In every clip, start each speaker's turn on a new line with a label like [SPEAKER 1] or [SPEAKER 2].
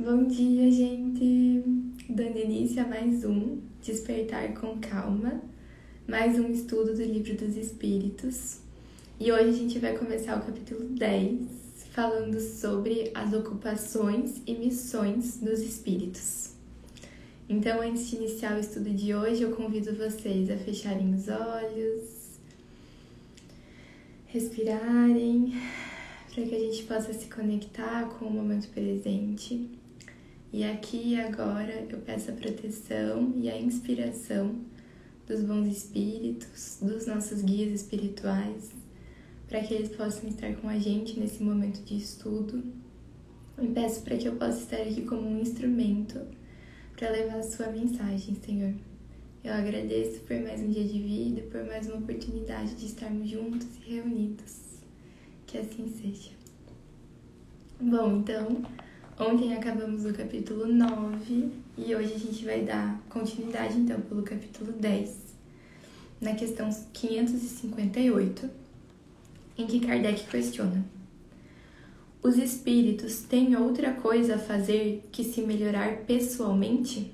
[SPEAKER 1] Bom dia, gente! Dando início a mais um Despertar com Calma, mais um estudo do Livro dos Espíritos. E hoje a gente vai começar o capítulo 10, falando sobre as ocupações e missões dos espíritos. Então, antes de iniciar o estudo de hoje, eu convido vocês a fecharem os olhos, respirarem, para que a gente possa se conectar com o momento presente e aqui e agora eu peço a proteção e a inspiração dos bons espíritos, dos nossos guias espirituais, para que eles possam estar com a gente nesse momento de estudo. E peço para que eu possa estar aqui como um instrumento para levar a sua mensagem, Senhor. Eu agradeço por mais um dia de vida, por mais uma oportunidade de estarmos juntos e reunidos. Que assim seja. Bom, então, Ontem acabamos o capítulo 9 e hoje a gente vai dar continuidade então pelo capítulo 10, na questão 558, em que Kardec questiona: Os espíritos têm outra coisa a fazer que se melhorar pessoalmente?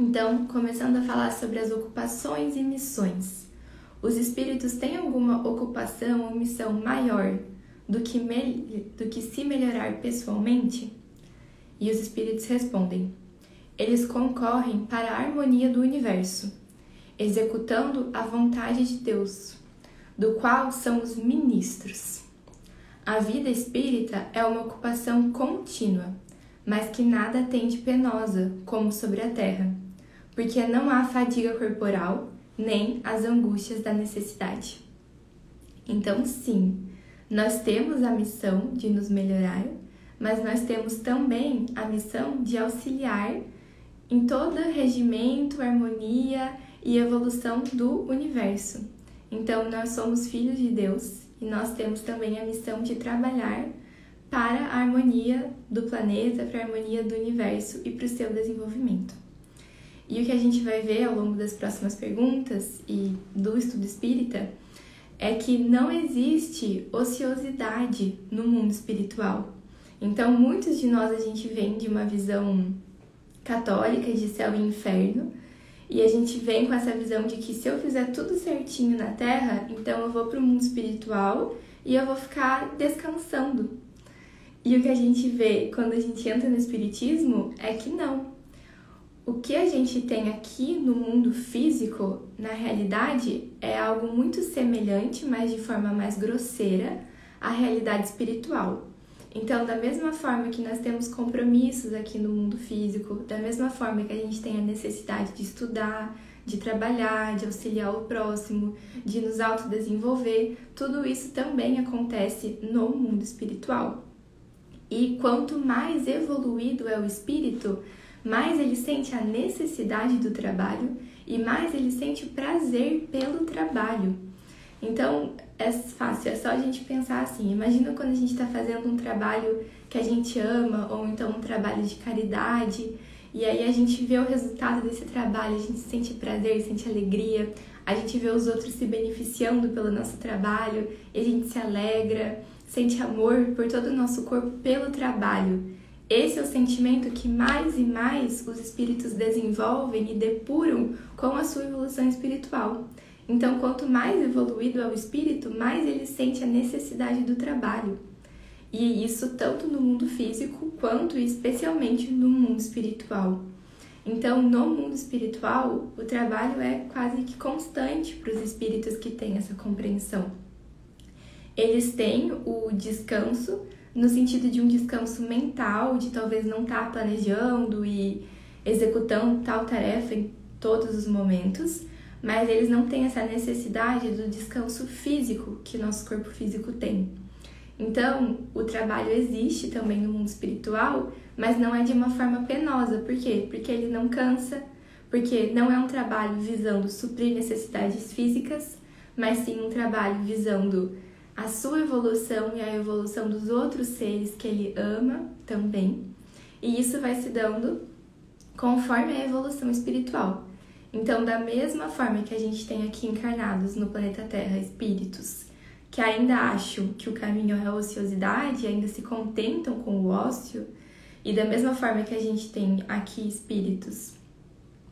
[SPEAKER 1] Então, começando a falar sobre as ocupações e missões. Os espíritos têm alguma ocupação ou missão maior do que, do que se melhorar pessoalmente? E os espíritos respondem: eles concorrem para a harmonia do universo, executando a vontade de Deus, do qual são os ministros. A vida espírita é uma ocupação contínua, mas que nada tem de penosa, como sobre a terra, porque não há fadiga corporal, nem as angústias da necessidade. Então, sim, nós temos a missão de nos melhorar, mas nós temos também a missão de auxiliar em todo regimento, harmonia e evolução do universo. Então, nós somos filhos de Deus e nós temos também a missão de trabalhar para a harmonia do planeta, para a harmonia do universo e para o seu desenvolvimento. E o que a gente vai ver ao longo das próximas perguntas e do estudo espírita é que não existe ociosidade no mundo espiritual. Então, muitos de nós a gente vem de uma visão católica de céu e inferno, e a gente vem com essa visão de que se eu fizer tudo certinho na Terra, então eu vou para o mundo espiritual e eu vou ficar descansando. E o que a gente vê quando a gente entra no espiritismo é que não o que a gente tem aqui no mundo físico, na realidade, é algo muito semelhante, mas de forma mais grosseira, à realidade espiritual. Então, da mesma forma que nós temos compromissos aqui no mundo físico, da mesma forma que a gente tem a necessidade de estudar, de trabalhar, de auxiliar o próximo, de nos autodesenvolver, tudo isso também acontece no mundo espiritual. E quanto mais evoluído é o espírito, mais ele sente a necessidade do trabalho e mais ele sente o prazer pelo trabalho. Então é fácil, é só a gente pensar assim. Imagina quando a gente está fazendo um trabalho que a gente ama ou então um trabalho de caridade e aí a gente vê o resultado desse trabalho, a gente sente prazer, sente alegria, a gente vê os outros se beneficiando pelo nosso trabalho e a gente se alegra, sente amor por todo o nosso corpo pelo trabalho. Esse é o sentimento que mais e mais os espíritos desenvolvem e depuram com a sua evolução espiritual. Então, quanto mais evoluído é o espírito, mais ele sente a necessidade do trabalho. E isso tanto no mundo físico quanto especialmente no mundo espiritual. Então, no mundo espiritual, o trabalho é quase que constante para os espíritos que têm essa compreensão. Eles têm o descanso no sentido de um descanso mental, de talvez não estar tá planejando e executando tal tarefa em todos os momentos, mas eles não têm essa necessidade do descanso físico que nosso corpo físico tem. Então, o trabalho existe também no mundo espiritual, mas não é de uma forma penosa. Por quê? Porque ele não cansa, porque não é um trabalho visando suprir necessidades físicas, mas sim um trabalho visando a sua evolução e a evolução dos outros seres que ele ama também. E isso vai se dando conforme a evolução espiritual. Então, da mesma forma que a gente tem aqui encarnados no planeta Terra espíritos que ainda acham que o caminho é a ociosidade, ainda se contentam com o ócio, E da mesma forma que a gente tem aqui espíritos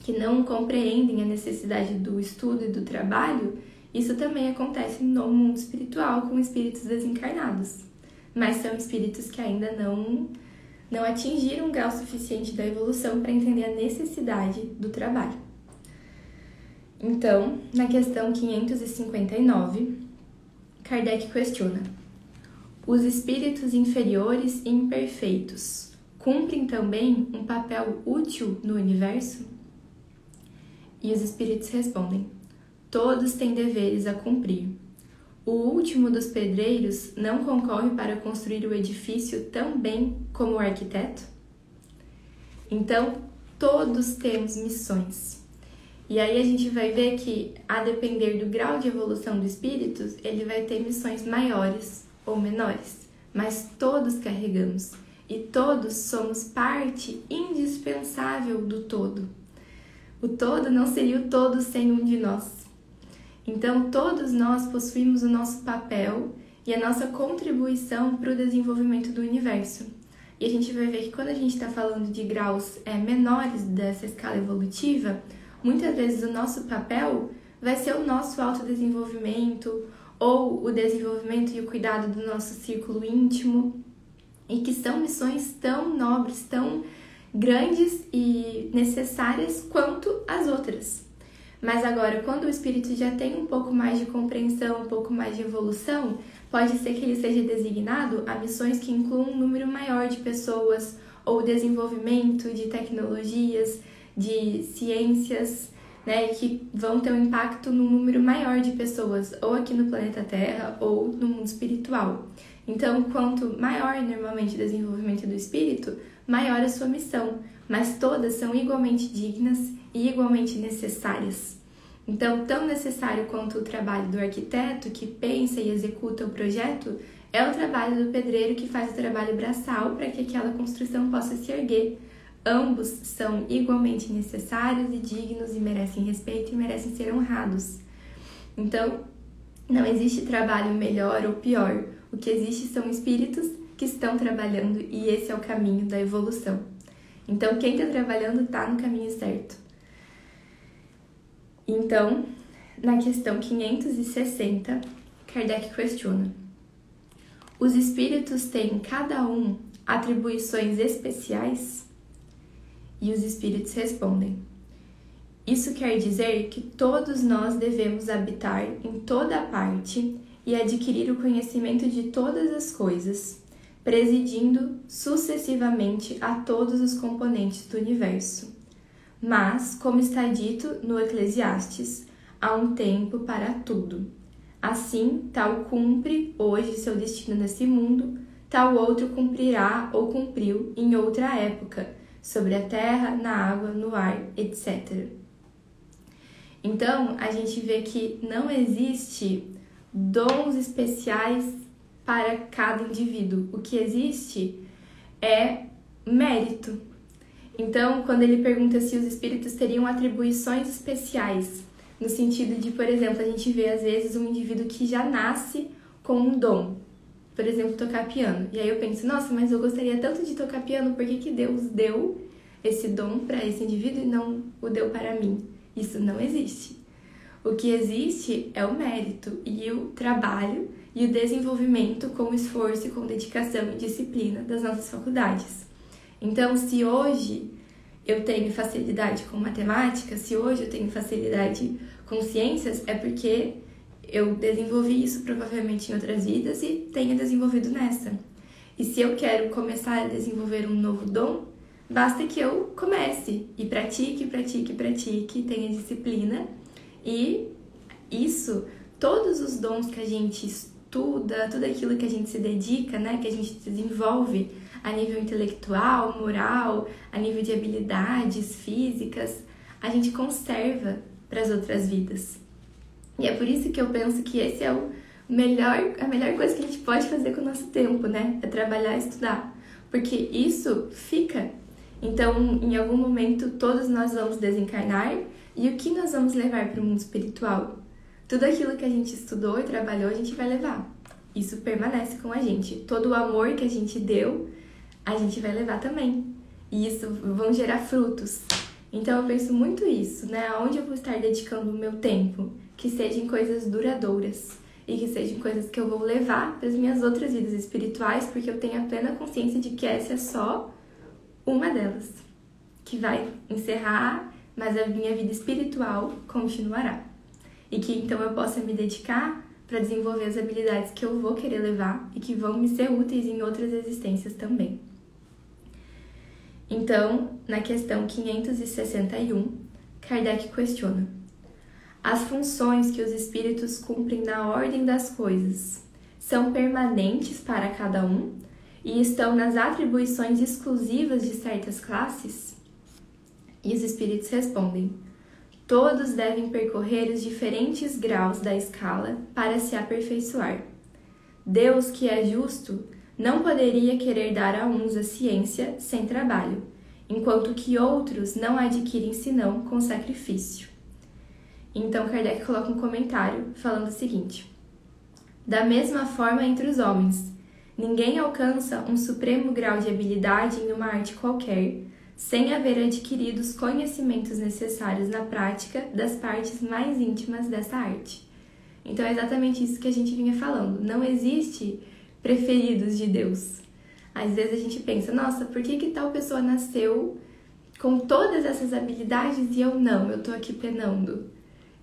[SPEAKER 1] que não compreendem a necessidade do estudo e do trabalho, isso também acontece no mundo espiritual com espíritos desencarnados. Mas são espíritos que ainda não não atingiram um grau suficiente da evolução para entender a necessidade do trabalho. Então, na questão 559, Kardec questiona: os espíritos inferiores e imperfeitos cumprem também um papel útil no universo? E os espíritos respondem: todos têm deveres a cumprir. O último dos pedreiros não concorre para construir o edifício tão bem como o arquiteto? Então, todos temos missões. E aí a gente vai ver que, a depender do grau de evolução do espírito, ele vai ter missões maiores ou menores, mas todos carregamos e todos somos parte indispensável do todo. O todo não seria o todo sem um de nós. Então, todos nós possuímos o nosso papel e a nossa contribuição para o desenvolvimento do universo. E a gente vai ver que quando a gente está falando de graus é, menores dessa escala evolutiva, muitas vezes o nosso papel vai ser o nosso autodesenvolvimento ou o desenvolvimento e o cuidado do nosso círculo íntimo, e que são missões tão nobres, tão grandes e necessárias quanto as outras. Mas agora, quando o espírito já tem um pouco mais de compreensão, um pouco mais de evolução, pode ser que ele seja designado a missões que incluam um número maior de pessoas ou desenvolvimento de tecnologias, de ciências, né, que vão ter um impacto no número maior de pessoas, ou aqui no planeta Terra ou no mundo espiritual. Então, quanto maior normalmente o desenvolvimento do espírito, maior a sua missão, mas todas são igualmente dignas e igualmente necessárias. Então, tão necessário quanto o trabalho do arquiteto que pensa e executa o projeto, é o trabalho do pedreiro que faz o trabalho braçal para que aquela construção possa se erguer. Ambos são igualmente necessários e dignos e merecem respeito e merecem ser honrados. Então, não existe trabalho melhor ou pior. O que existe são espíritos que estão trabalhando e esse é o caminho da evolução. Então, quem está trabalhando está no caminho certo. Então, na questão 560, Kardec questiona: Os espíritos têm cada um atribuições especiais? E os espíritos respondem: Isso quer dizer que todos nós devemos habitar em toda parte e adquirir o conhecimento de todas as coisas, presidindo sucessivamente a todos os componentes do universo mas, como está dito no Eclesiastes, há um tempo para tudo. Assim, tal cumpre hoje seu destino nesse mundo, tal outro cumprirá ou cumpriu em outra época, sobre a terra, na água, no ar, etc. Então, a gente vê que não existe dons especiais para cada indivíduo. O que existe é mérito. Então, quando ele pergunta se os espíritos teriam atribuições especiais, no sentido de, por exemplo, a gente vê às vezes um indivíduo que já nasce com um dom, por exemplo, tocar piano. E aí eu penso, nossa, mas eu gostaria tanto de tocar piano, por que, que Deus deu esse dom para esse indivíduo e não o deu para mim? Isso não existe. O que existe é o mérito e o trabalho e o desenvolvimento com esforço, com dedicação e disciplina das nossas faculdades. Então, se hoje eu tenho facilidade com matemática, se hoje eu tenho facilidade com ciências, é porque eu desenvolvi isso provavelmente em outras vidas e tenho desenvolvido nessa. E se eu quero começar a desenvolver um novo dom, basta que eu comece e pratique, pratique, pratique, tenha disciplina e isso, todos os dons que a gente estuda, tudo aquilo que a gente se dedica, né, que a gente desenvolve a nível intelectual, moral, a nível de habilidades físicas, a gente conserva para as outras vidas. E é por isso que eu penso que esse é o melhor, a melhor coisa que a gente pode fazer com o nosso tempo, né? É trabalhar e estudar. Porque isso fica. Então, em algum momento, todos nós vamos desencarnar e o que nós vamos levar para o mundo espiritual? Tudo aquilo que a gente estudou e trabalhou, a gente vai levar. Isso permanece com a gente. Todo o amor que a gente deu a gente vai levar também. E isso vão gerar frutos. Então eu penso muito isso, né? Aonde eu vou estar dedicando o meu tempo? Que sejam coisas duradouras e que sejam coisas que eu vou levar para as minhas outras vidas espirituais, porque eu tenho a plena consciência de que essa é só uma delas, que vai encerrar, mas a minha vida espiritual continuará. E que então eu possa me dedicar para desenvolver as habilidades que eu vou querer levar e que vão me ser úteis em outras existências também. Então, na questão 561, Kardec questiona: As funções que os espíritos cumprem na ordem das coisas são permanentes para cada um e estão nas atribuições exclusivas de certas classes? E os espíritos respondem: Todos devem percorrer os diferentes graus da escala para se aperfeiçoar. Deus, que é justo, não poderia querer dar a uns a ciência sem trabalho, enquanto que outros não a adquirem senão com sacrifício. Então Kardec coloca um comentário falando o seguinte: Da mesma forma entre os homens, ninguém alcança um supremo grau de habilidade em uma arte qualquer sem haver adquirido os conhecimentos necessários na prática das partes mais íntimas dessa arte. Então é exatamente isso que a gente vinha falando. Não existe preferidos de Deus. Às vezes a gente pensa, nossa, por que, que tal pessoa nasceu com todas essas habilidades e eu não? Eu tô aqui penando.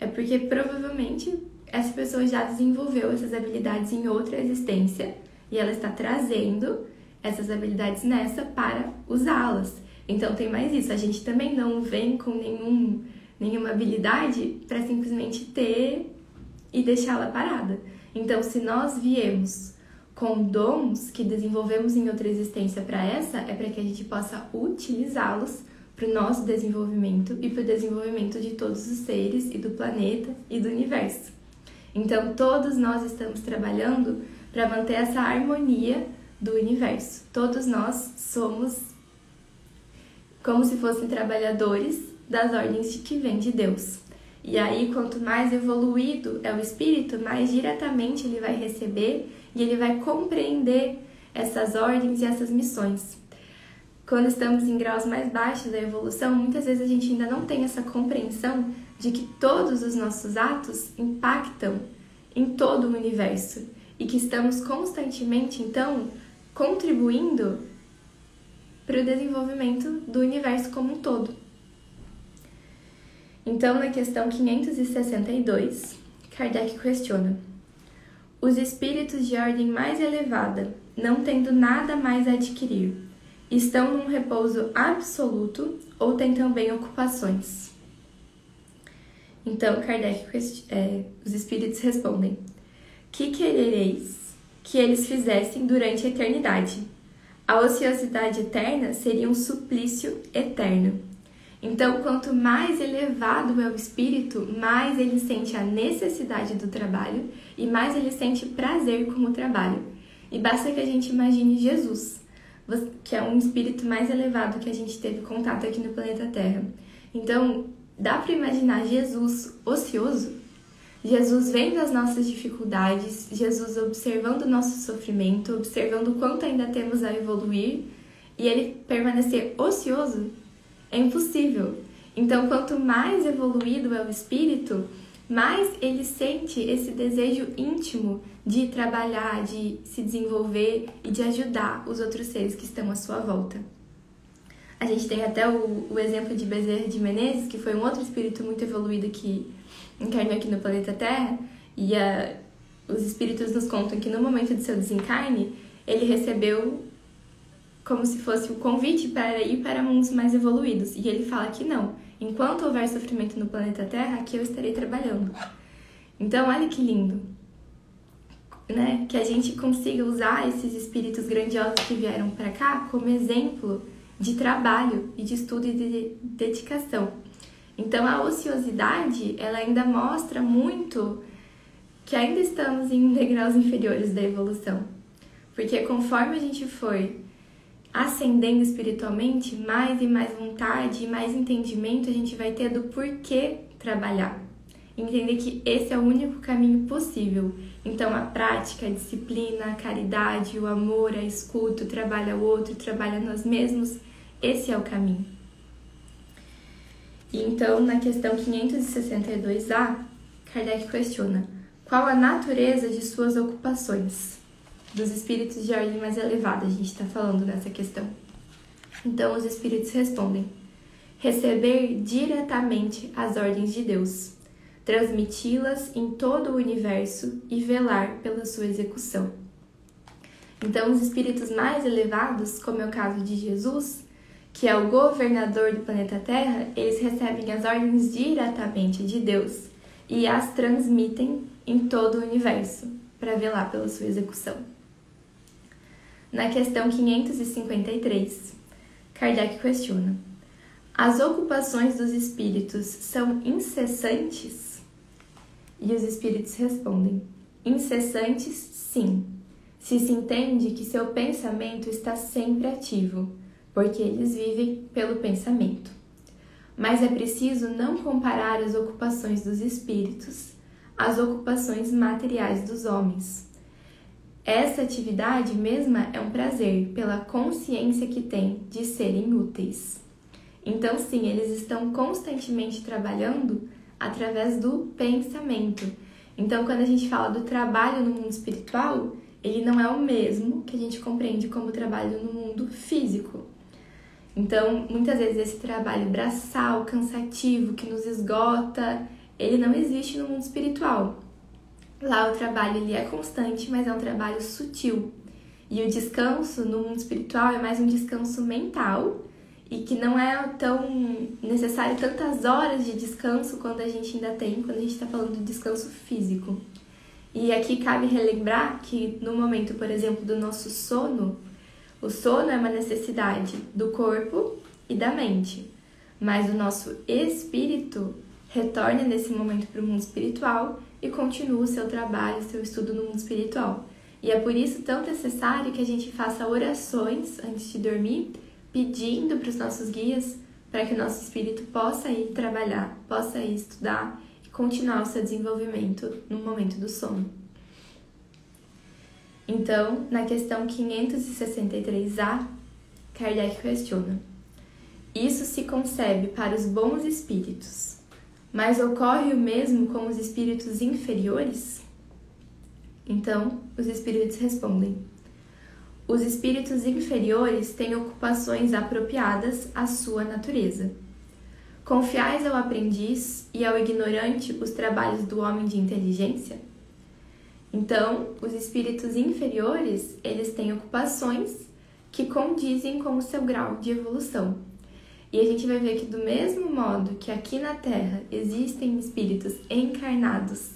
[SPEAKER 1] É porque provavelmente essa pessoa já desenvolveu essas habilidades em outra existência e ela está trazendo essas habilidades nessa para usá-las. Então tem mais isso, a gente também não vem com nenhum, nenhuma habilidade para simplesmente ter e deixá-la parada. Então, se nós viemos com dons que desenvolvemos em outra existência para essa, é para que a gente possa utilizá-los para o nosso desenvolvimento e para o desenvolvimento de todos os seres e do planeta e do universo. Então, todos nós estamos trabalhando para manter essa harmonia do universo. Todos nós somos como se fossem trabalhadores das ordens de que vem de Deus. E aí, quanto mais evoluído é o espírito, mais diretamente ele vai receber e ele vai compreender essas ordens e essas missões. Quando estamos em graus mais baixos da evolução, muitas vezes a gente ainda não tem essa compreensão de que todos os nossos atos impactam em todo o universo e que estamos constantemente, então, contribuindo para o desenvolvimento do universo como um todo. Então, na questão 562, Kardec questiona: Os espíritos de ordem mais elevada, não tendo nada mais a adquirir, estão num repouso absoluto ou têm também ocupações? Então, Kardec, é, os espíritos respondem: Que querereis que eles fizessem durante a eternidade? A ociosidade eterna seria um suplício eterno. Então, quanto mais elevado é o espírito, mais ele sente a necessidade do trabalho e mais ele sente prazer com o trabalho. E basta que a gente imagine Jesus, que é um espírito mais elevado que a gente teve contato aqui no planeta Terra. Então, dá para imaginar Jesus ocioso? Jesus vendo as nossas dificuldades, Jesus observando o nosso sofrimento, observando o quanto ainda temos a evoluir e ele permanecer ocioso é impossível. Então, quanto mais evoluído é o espírito, mais ele sente esse desejo íntimo de trabalhar, de se desenvolver e de ajudar os outros seres que estão à sua volta. A gente tem até o, o exemplo de Bezerra de Menezes, que foi um outro espírito muito evoluído que encarnou aqui no planeta Terra, e os espíritos nos contam que no momento de seu desencarne, ele recebeu como se fosse o convite para ir para mundos mais evoluídos. E ele fala que não. Enquanto houver sofrimento no planeta Terra, aqui eu estarei trabalhando. Então, olha que lindo. Né? Que a gente consiga usar esses espíritos grandiosos que vieram para cá como exemplo de trabalho e de estudo e de dedicação. Então a ociosidade, ela ainda mostra muito que ainda estamos em degraus inferiores da evolução. Porque conforme a gente for ascendendo espiritualmente, mais e mais vontade e mais entendimento a gente vai ter do porquê trabalhar. entender que esse é o único caminho possível. Então, a prática, a disciplina, a caridade, o amor, a escuta, o trabalho ao outro, o trabalho a nós mesmos, esse é o caminho. E então, na questão 562A, Kardec questiona: qual a natureza de suas ocupações? Dos espíritos de ordem mais elevada, a gente está falando nessa questão. Então, os espíritos respondem: receber diretamente as ordens de Deus, transmiti-las em todo o universo e velar pela sua execução. Então, os espíritos mais elevados, como é o caso de Jesus, que é o governador do planeta Terra, eles recebem as ordens diretamente de Deus e as transmitem em todo o universo para velar pela sua execução. Na questão 553, Kardec questiona: As ocupações dos espíritos são incessantes? E os espíritos respondem: Incessantes, sim, se se entende que seu pensamento está sempre ativo, porque eles vivem pelo pensamento. Mas é preciso não comparar as ocupações dos espíritos às ocupações materiais dos homens. Essa atividade mesma é um prazer pela consciência que tem de serem úteis. Então, sim, eles estão constantemente trabalhando através do pensamento. Então, quando a gente fala do trabalho no mundo espiritual, ele não é o mesmo que a gente compreende como trabalho no mundo físico. Então, muitas vezes esse trabalho braçal, cansativo, que nos esgota, ele não existe no mundo espiritual. Lá o trabalho ele é constante, mas é um trabalho sutil. E o descanso no mundo espiritual é mais um descanso mental e que não é tão necessário tantas horas de descanso quando a gente ainda tem, quando a gente está falando de descanso físico. E aqui cabe relembrar que no momento, por exemplo, do nosso sono, o sono é uma necessidade do corpo e da mente, mas o nosso espírito retorna nesse momento para o mundo espiritual e continua o seu trabalho, o seu estudo no mundo espiritual. E é por isso tão necessário que a gente faça orações antes de dormir, pedindo para os nossos guias para que o nosso espírito possa ir trabalhar, possa ir estudar e continuar o seu desenvolvimento no momento do sono. Então, na questão 563A, Kardec questiona: Isso se concebe para os bons espíritos, mas ocorre o mesmo com os espíritos inferiores? Então, os espíritos respondem: Os espíritos inferiores têm ocupações apropriadas à sua natureza. Confiais ao aprendiz e ao ignorante os trabalhos do homem de inteligência? Então, os espíritos inferiores, eles têm ocupações que condizem com o seu grau de evolução. E a gente vai ver que do mesmo modo que aqui na Terra existem espíritos encarnados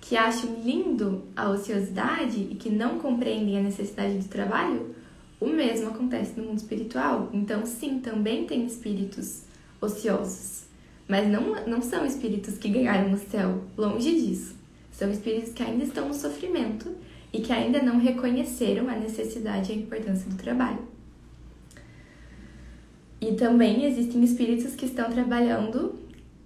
[SPEAKER 1] que acham lindo a ociosidade e que não compreendem a necessidade do trabalho, o mesmo acontece no mundo espiritual. Então, sim, também tem espíritos ociosos, mas não, não são espíritos que ganharam o céu, longe disso. São espíritos que ainda estão no sofrimento e que ainda não reconheceram a necessidade e a importância do trabalho. E também existem espíritos que estão trabalhando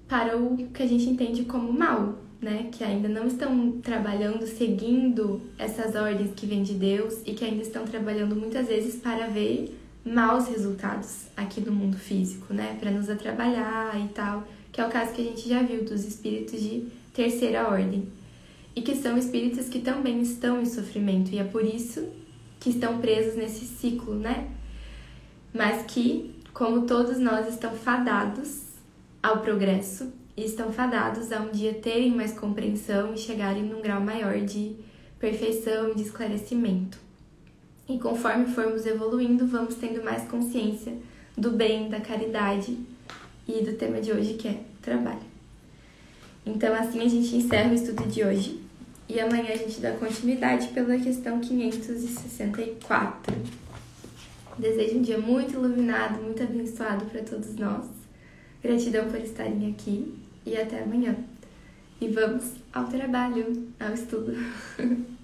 [SPEAKER 1] para o que a gente entende como mal, né? Que ainda não estão trabalhando seguindo essas ordens que vêm de Deus e que ainda estão trabalhando muitas vezes para ver maus resultados aqui no mundo físico, né? Para nos atrapalhar e tal, que é o caso que a gente já viu dos espíritos de terceira ordem e que são espíritos que também estão em sofrimento e é por isso que estão presos nesse ciclo, né? Mas que, como todos nós, estão fadados ao progresso e estão fadados a um dia terem mais compreensão e chegarem num grau maior de perfeição e de esclarecimento. E conforme formos evoluindo, vamos tendo mais consciência do bem, da caridade e do tema de hoje que é trabalho. Então, assim a gente encerra o estudo de hoje e amanhã a gente dá continuidade pela questão 564. Desejo um dia muito iluminado, muito abençoado para todos nós. Gratidão por estarem aqui e até amanhã. E vamos ao trabalho, ao estudo.